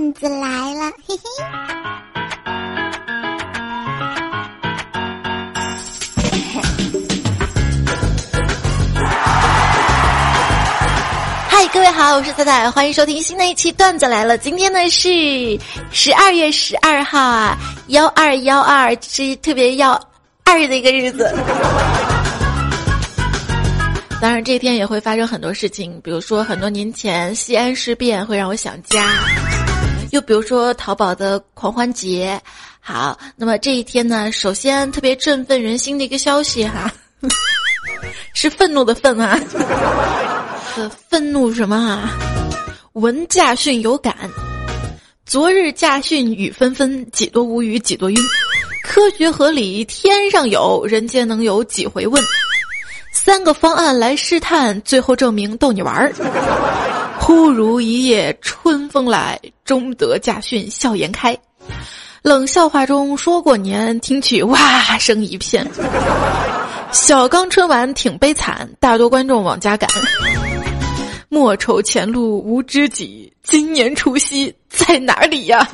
段子来了，嘿嘿。嗨，各位好，我是彩彩，欢迎收听新的一期段子来了。今天呢是十二月十二号啊，幺二幺二是特别要二的一个日子。当然，这一天也会发生很多事情，比如说很多年前西安事变会让我想家，又比如说淘宝的狂欢节。好，那么这一天呢，首先特别振奋人心的一个消息哈，是愤怒的愤啊，愤怒什么啊？闻驾训有感，昨日驾训雨纷纷，几多无语几多晕，科学合理天上有人间能有几回问。三个方案来试探，最后证明逗你玩儿。忽如一夜春风来，终得驾训笑颜开。冷笑话中说过年，听取哇声一片。小刚春晚挺悲惨，大多观众往家赶。莫愁前路无知己，今年除夕在哪里呀？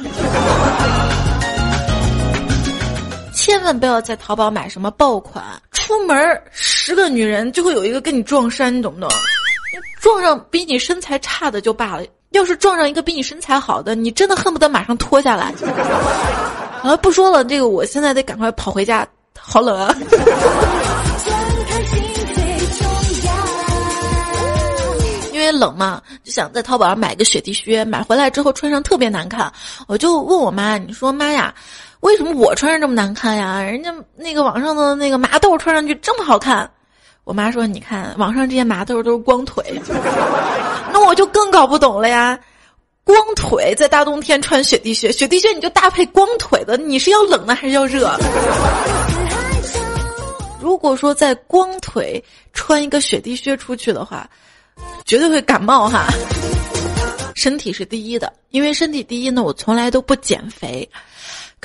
千万不要在淘宝买什么爆款，出门十个女人就会有一个跟你撞衫，你懂不懂？撞上比你身材差的就罢了，要是撞上一个比你身材好的，你真的恨不得马上脱下来。好了，不说了，这个我现在得赶快跑回家，好冷啊！因为冷嘛，就想在淘宝上买个雪地靴，买回来之后穿上特别难看，我就问我妈，你说妈呀？为什么我穿上这么难看呀？人家那个网上的那个麻豆穿上去这么好看。我妈说：“你看网上这些麻豆都是光腿，那我就更搞不懂了呀。光腿在大冬天穿雪地靴，雪地靴你就搭配光腿的，你是要冷呢还是要热？如果说在光腿穿一个雪地靴出去的话，绝对会感冒哈。身体是第一的，因为身体第一呢，我从来都不减肥。”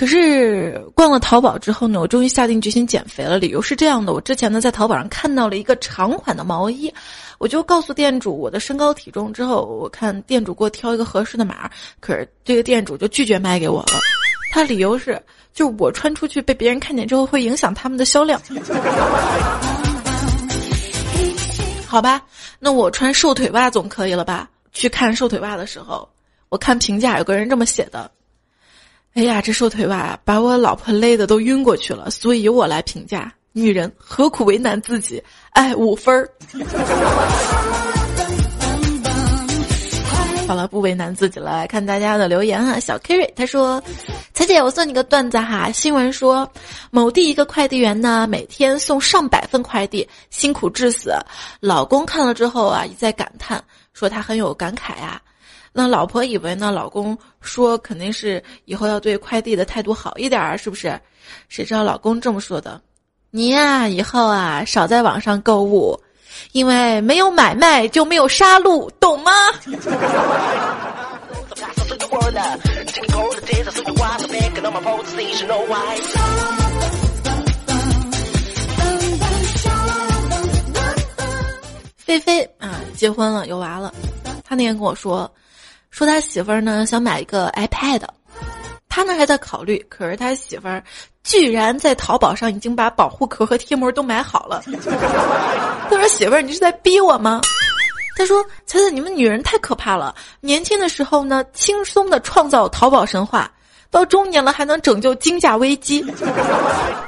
可是逛了淘宝之后呢，我终于下定决心减肥了。理由是这样的：我之前呢在淘宝上看到了一个长款的毛衣，我就告诉店主我的身高体重。之后我看店主给我挑一个合适的码，可是这个店主就拒绝卖给我了。他理由是，就我穿出去被别人看见之后会影响他们的销量。好吧，那我穿瘦腿袜总可以了吧？去看瘦腿袜的时候，我看评价有个人这么写的。哎呀，这瘦腿袜把我老婆累的都晕过去了，所以由我来评价。女人何苦为难自己？哎，五分儿。好了，不为难自己了。来看大家的留言啊，小 k e r y 他说：“彩姐，我送你个段子哈。新闻说，某地一个快递员呢，每天送上百份快递，辛苦致死。老公看了之后啊，一再感叹，说他很有感慨啊。”那老婆以为呢，老公说肯定是以后要对快递的态度好一点儿，是不是？谁知道老公这么说的：“你呀，以后啊少在网上购物，因为没有买卖就没有杀戮，懂吗？” 菲菲啊，结婚了，有娃了，他那天跟我说。说他媳妇儿呢想买一个 iPad，他呢还在考虑，可是他媳妇儿居然在淘宝上已经把保护壳和贴膜都买好了。他说：“媳妇儿，你是在逼我吗？”他说：“彩彩，你们女人太可怕了。年轻的时候呢，轻松的创造淘宝神话，到中年了还能拯救金价危机，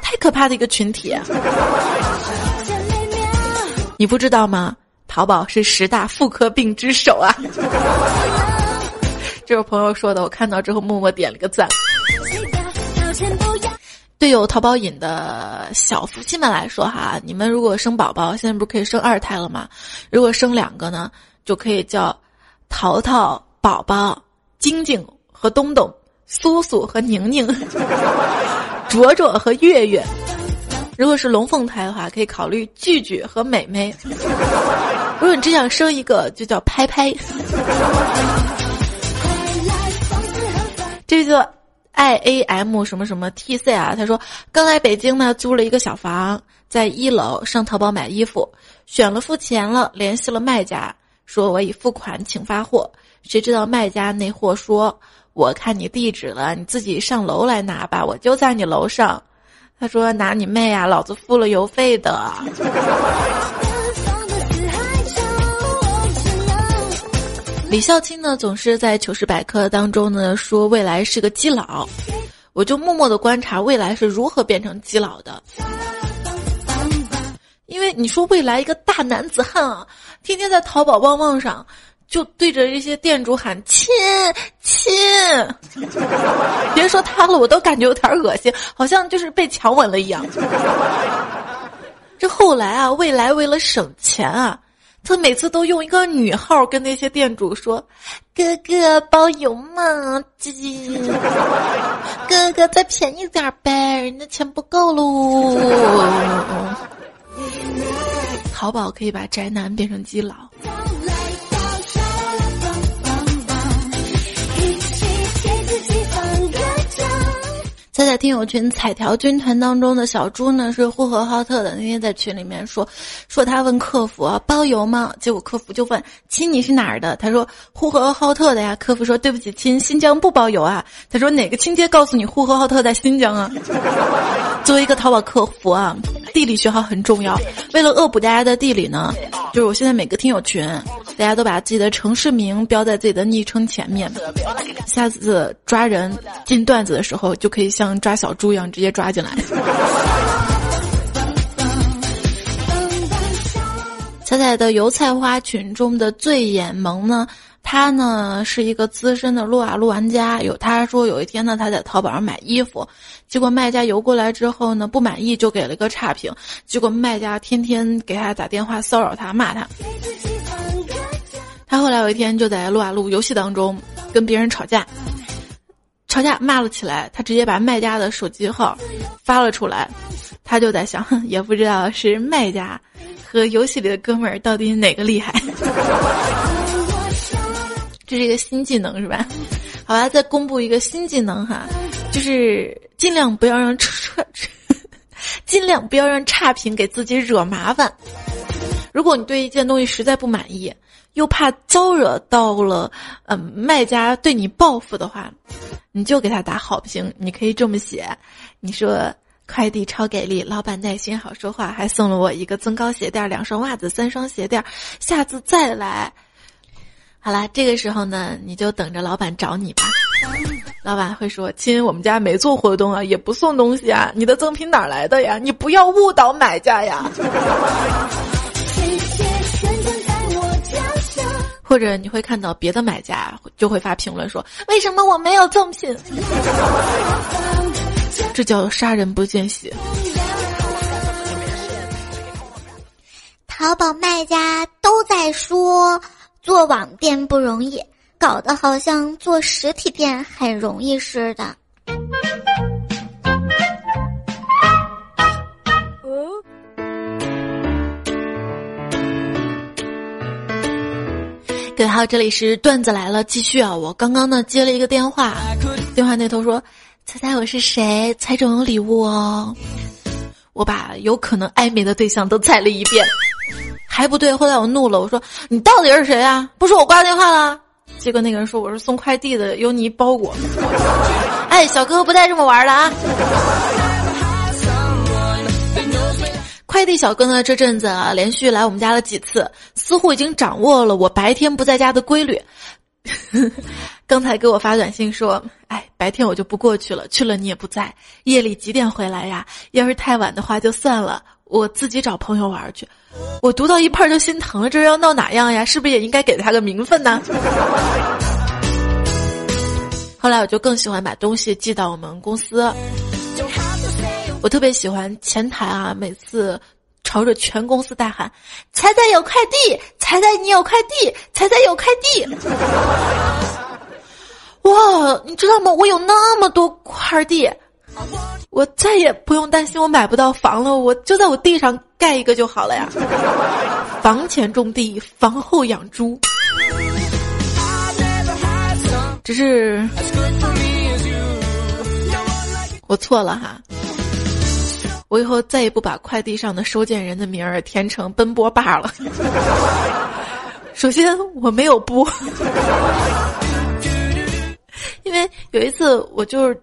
太可怕的一个群体。你不知道吗？淘宝是十大妇科病之首啊。”这位朋友说的，我看到之后默默点了个赞。对有淘宝瘾的小夫妻们来说哈，你们如果生宝宝，现在不是可以生二胎了吗？如果生两个呢，就可以叫淘淘宝宝、晶晶和东东、苏苏和宁宁、卓卓和月月。如果是龙凤胎的话，可以考虑聚聚和美美。如果你只想生一个，就叫拍拍。这个 I A M 什么什么 T C 啊？他说刚来北京呢，租了一个小房，在一楼上淘宝买衣服，选了付钱了，联系了卖家，说我已付款，请发货。谁知道卖家那货说我看你地址了，你自己上楼来拿吧，我就在你楼上。他说拿你妹啊，老子付了邮费的。李孝钦呢，总是在糗事百科当中呢说未来是个基佬，我就默默的观察未来是如何变成基佬的。因为你说未来一个大男子汉啊，天天在淘宝旺旺上，就对着这些店主喊亲亲，别说他了，我都感觉有点恶心，好像就是被强吻了一样。这后来啊，未来为了省钱啊。他每次都用一个女号跟那些店主说：“哥哥包邮吗？鸡，哥哥再便宜点呗，人家钱不够喽。”淘宝可以把宅男变成基佬。在在听友群彩条军团当中的小猪呢，是呼和浩特的。那天在群里面说，说他问客服啊包邮吗？结果客服就问亲你是哪儿的？他说呼和浩特的呀。客服说对不起亲，新疆不包邮啊。他说哪个亲戚告诉你呼和浩特在新疆啊？作为一个淘宝客服啊，地理学好很重要。为了恶补大家的地理呢，就是我现在每个听友群，大家都把自己的城市名标在自己的昵称前面，下次抓人进段子的时候就可以像。像抓小猪一样直接抓进来。彩彩的油菜花群中的醉眼萌呢，他呢是一个资深的撸啊撸玩家。有他说有一天呢，他在淘宝上买衣服，结果卖家邮过来之后呢，不满意就给了个差评。结果卖家天天给他打电话骚扰他，骂他。他后来有一天就在撸啊撸游戏当中跟别人吵架。吵架骂了起来，他直接把卖家的手机号发了出来，他就在想，也不知道是卖家和游戏里的哥们儿到底哪个厉害。这是一个新技能是吧？好吧，再公布一个新技能哈，就是尽量不要让差，尽量不要让差评给自己惹麻烦。如果你对一件东西实在不满意，又怕招惹到了嗯卖家对你报复的话。你就给他打好评，你可以这么写，你说快递超给力，老板耐心好说话，还送了我一个增高鞋垫、两双袜子、三双鞋垫，下次再来。好了，这个时候呢，你就等着老板找你吧。老板会说：“亲，我们家没做活动啊，也不送东西啊，你的赠品哪来的呀？你不要误导买家呀。”或者你会看到别的买家就会发评论说：“为什么我没有赠品？” 这叫杀人不见血。淘宝卖家都在说做网店不容易，搞得好像做实体店很容易似的。各位好，这里是段子来了，继续啊！我刚刚呢接了一个电话，电话那头说：“猜猜我是谁？猜中有礼物哦！”我把有可能暧昧的对象都猜了一遍，还不对。后来我怒了，我说：“你到底是谁啊？不是我挂电话了。”结果那个人说：“我是送快递的，有你包裹。”哎，小哥不带这么玩的啊！快递小哥呢？这阵子啊，连续来我们家了几次，似乎已经掌握了我白天不在家的规律。刚才给我发短信说：“哎，白天我就不过去了，去了你也不在。夜里几点回来呀？要是太晚的话就算了，我自己找朋友玩去。”我读到一半就心疼了，这要闹哪样呀？是不是也应该给他个名分呢？后来我就更喜欢把东西寄到我们公司。我特别喜欢前台啊，每次朝着全公司大喊：“彩彩有快递，彩彩你有快递，彩彩有快递。”哇，你知道吗？我有那么多快递，我再也不用担心我买不到房了。我就在我地上盖一个就好了呀。房前种地，房后养猪。只是我错了哈。我以后再也不把快递上的收件人的名儿填成奔波霸了。首先我没有波，因为有一次我就是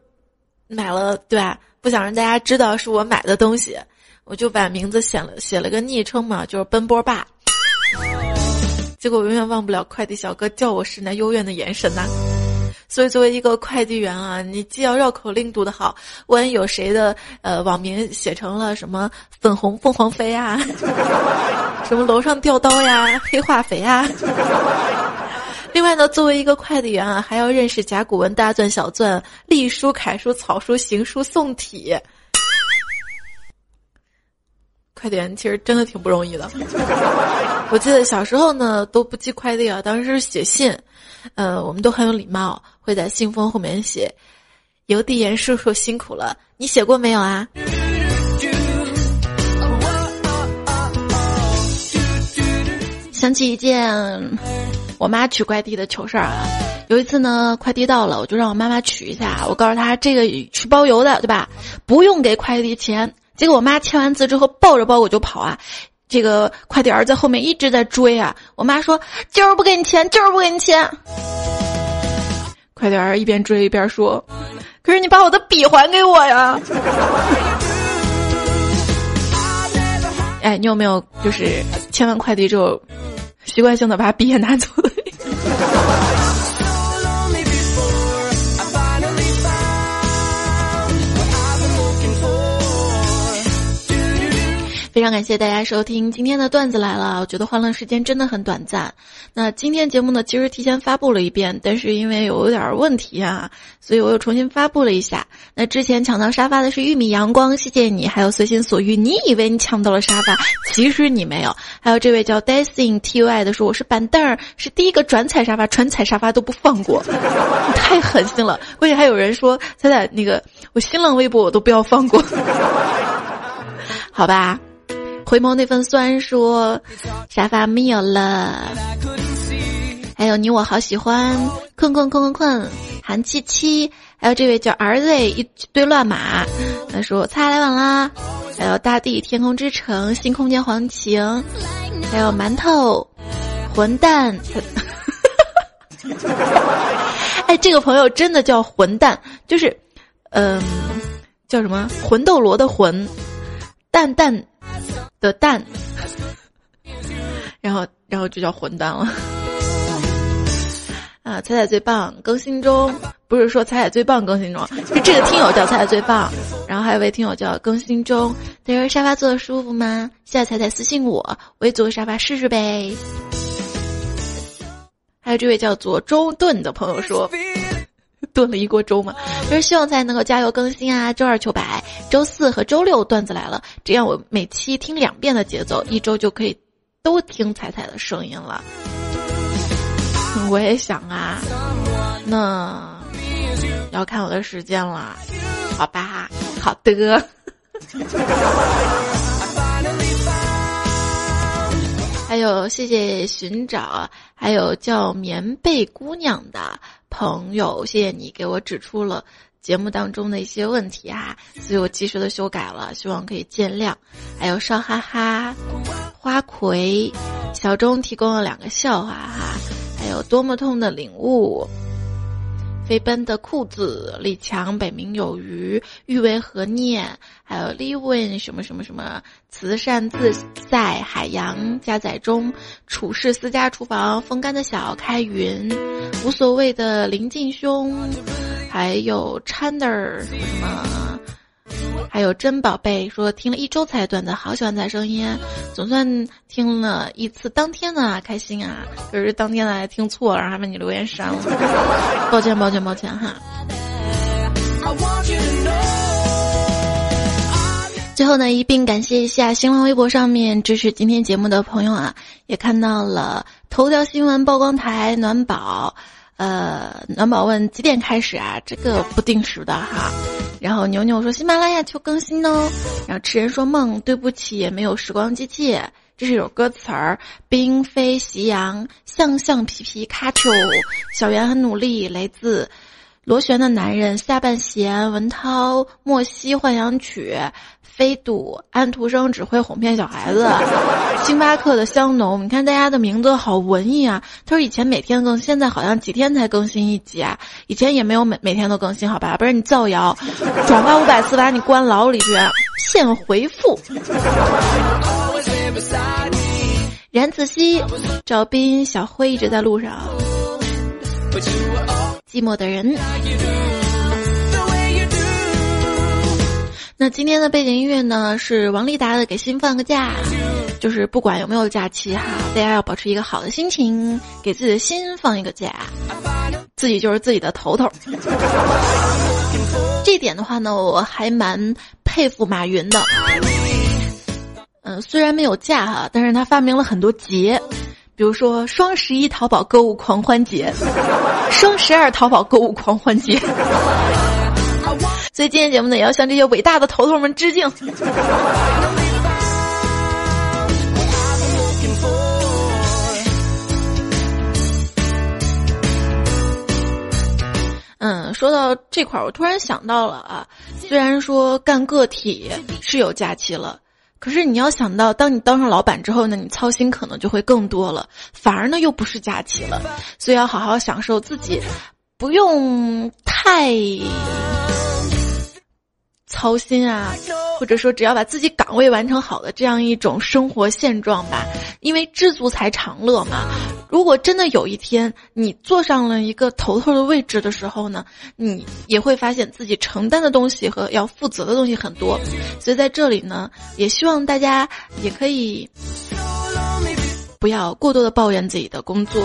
买了，对吧？不想让大家知道是我买的东西，我就把名字写了写了个昵称嘛，就是奔波爸。结果我永远忘不了快递小哥叫我时那幽怨的眼神呐。所以作为一个快递员啊，你既要绕口令读得好，万一有谁的呃网名写成了什么粉红凤凰飞啊，什么楼上掉刀呀，黑化肥啊。另外呢，作为一个快递员啊，还要认识甲骨文、大篆、小篆、隶书、楷书、草书、行书、宋体。快递员其实真的挺不容易的。我记得小时候呢都不寄快递啊，当时是写信，呃，我们都很有礼貌，会在信封后面写“邮递员叔叔辛苦了”。你写过没有啊？想起一件。我妈取快递的糗事儿啊，有一次呢，快递到了，我就让我妈妈取一下。我告诉她这个是包邮的，对吧？不用给快递钱。结果我妈签完字之后，抱着包裹就跑啊。这个快递儿在后面一直在追啊。我妈说：“就是不给你钱，就是不给你钱。”快递儿一边追一边说：“可是你把我的笔还给我呀！”哎，你有没有就是签完快递之后？习惯性的把笔也拿走了。非常感谢大家收听今天的段子来了，我觉得欢乐时间真的很短暂。那今天节目呢，其实提前发布了一遍，但是因为有点问题啊，所以我又重新发布了一下。那之前抢到沙发的是玉米阳光，谢谢你，还有随心所欲，你以为你抢到了沙发，其实你没有。还有这位叫 Dancing T Y 的说我是板凳儿，是第一个转踩沙发，转踩沙发都不放过，太狠心了。关键还有人说彩彩那个我新浪微博我都不要放过，好吧。回眸那份酸，说沙发没有了。还有你我好喜欢，困困困困困，韩七七，还有这位叫儿子一堆乱码，他说擦来晚啦。还有大地天空之城新空间黄晴，还有馒头混蛋。哎，这个朋友真的叫混蛋，就是嗯，叫什么魂斗罗的魂，蛋蛋。的蛋，然后然后就叫混蛋了。啊，彩彩最棒，更新中，不是说彩彩最棒更新中，是这个听友叫彩彩最棒。然后还有位听友叫更新中，他说沙发坐的舒服吗？现在彩彩私信我，我也坐个沙发试试呗。还有这位叫做周顿的朋友说。炖了一锅粥嘛，就是希望才能够加油更新啊！周二求白，周四和周六段子来了，这样我每期听两遍的节奏，一周就可以都听彩彩的声音了。我也想啊，那要看我的时间了，好吧？好的。有谢谢寻找，还有叫棉被姑娘的。朋友，谢谢你给我指出了节目当中的一些问题哈，所以我及时的修改了，希望可以见谅。还有少哈哈、花魁、小钟提供了两个笑话哈，还有多么痛的领悟。飞奔的裤子，李强北冥有鱼，欲为何念？还有 Levin 什么什么什么，慈善自在海洋加载中，处事私家厨房，风干的小开云，无所谓的林静兄，还有 Chander 什么什么。还有真宝贝说听了一周才段子，好喜欢咱声音，总算听了一次当天的开心啊！可是当天的还听错了，还把你留言删了，抱歉抱歉抱歉哈。最后呢，一并感谢一下新浪微博上面支持今天节目的朋友啊，也看到了头条新闻曝光台暖宝。呃，暖宝问几点开始啊？这个不定时的哈。然后牛牛说喜马拉雅求更新哦。然后痴人说梦，对不起，没有时光机器。这是有歌词儿：冰飞夕阳，向象皮皮卡丘。小圆很努力，来自螺旋的男人，下半弦，文涛，莫西，幻想曲，飞度，安徒生只会哄骗小孩子，星巴克的香浓。你看大家的名字好文艺啊！他说以前每天更，现在好像几天才更新一集啊。以前也没有每每天都更新，好吧？不是你造谣，转发五百次把你关牢里去，现回复。冉子熙，赵斌，小辉一直在路上。寂寞的人。那今天的背景音乐呢？是王丽达的《给心放个假》，就是不管有没有假期哈，大家要保持一个好的心情，给自己的心放一个假，自己就是自己的头头。这点的话呢，我还蛮佩服马云的。嗯，虽然没有假哈，但是他发明了很多节。比如说双十一淘宝购物狂欢节，双十二淘宝购物狂欢节，所以今天节目呢也要向这些伟大的头头们致敬。嗯，说到这块儿，我突然想到了啊，虽然说干个体是有假期了。可是你要想到，当你当上老板之后呢，你操心可能就会更多了，反而呢又不是假期了，所以要好好享受自己，不用太操心啊。或者说，只要把自己岗位完成好的这样一种生活现状吧，因为知足才常乐嘛。如果真的有一天你坐上了一个头头的位置的时候呢，你也会发现自己承担的东西和要负责的东西很多。所以在这里呢，也希望大家也可以不要过多的抱怨自己的工作，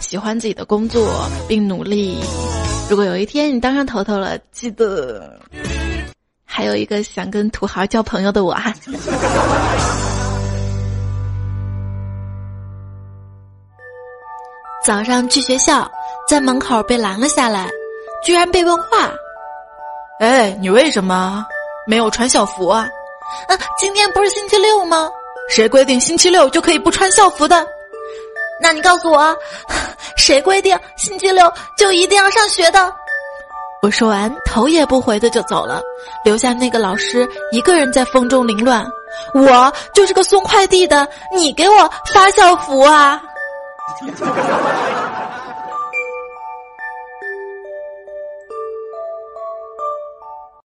喜欢自己的工作并努力。如果有一天你当上头头了，记得。还有一个想跟土豪交朋友的我哈。早上去学校，在门口被拦了下来，居然被问话。哎，你为什么没有穿校服啊？啊，今天不是星期六吗？谁规定星期六就可以不穿校服的？那你告诉我，谁规定星期六就一定要上学的？我说完，头也不回的就走了，留下那个老师一个人在风中凌乱。我就是个送快递的，你给我发校服啊！哈哈哈！哈哈！哈。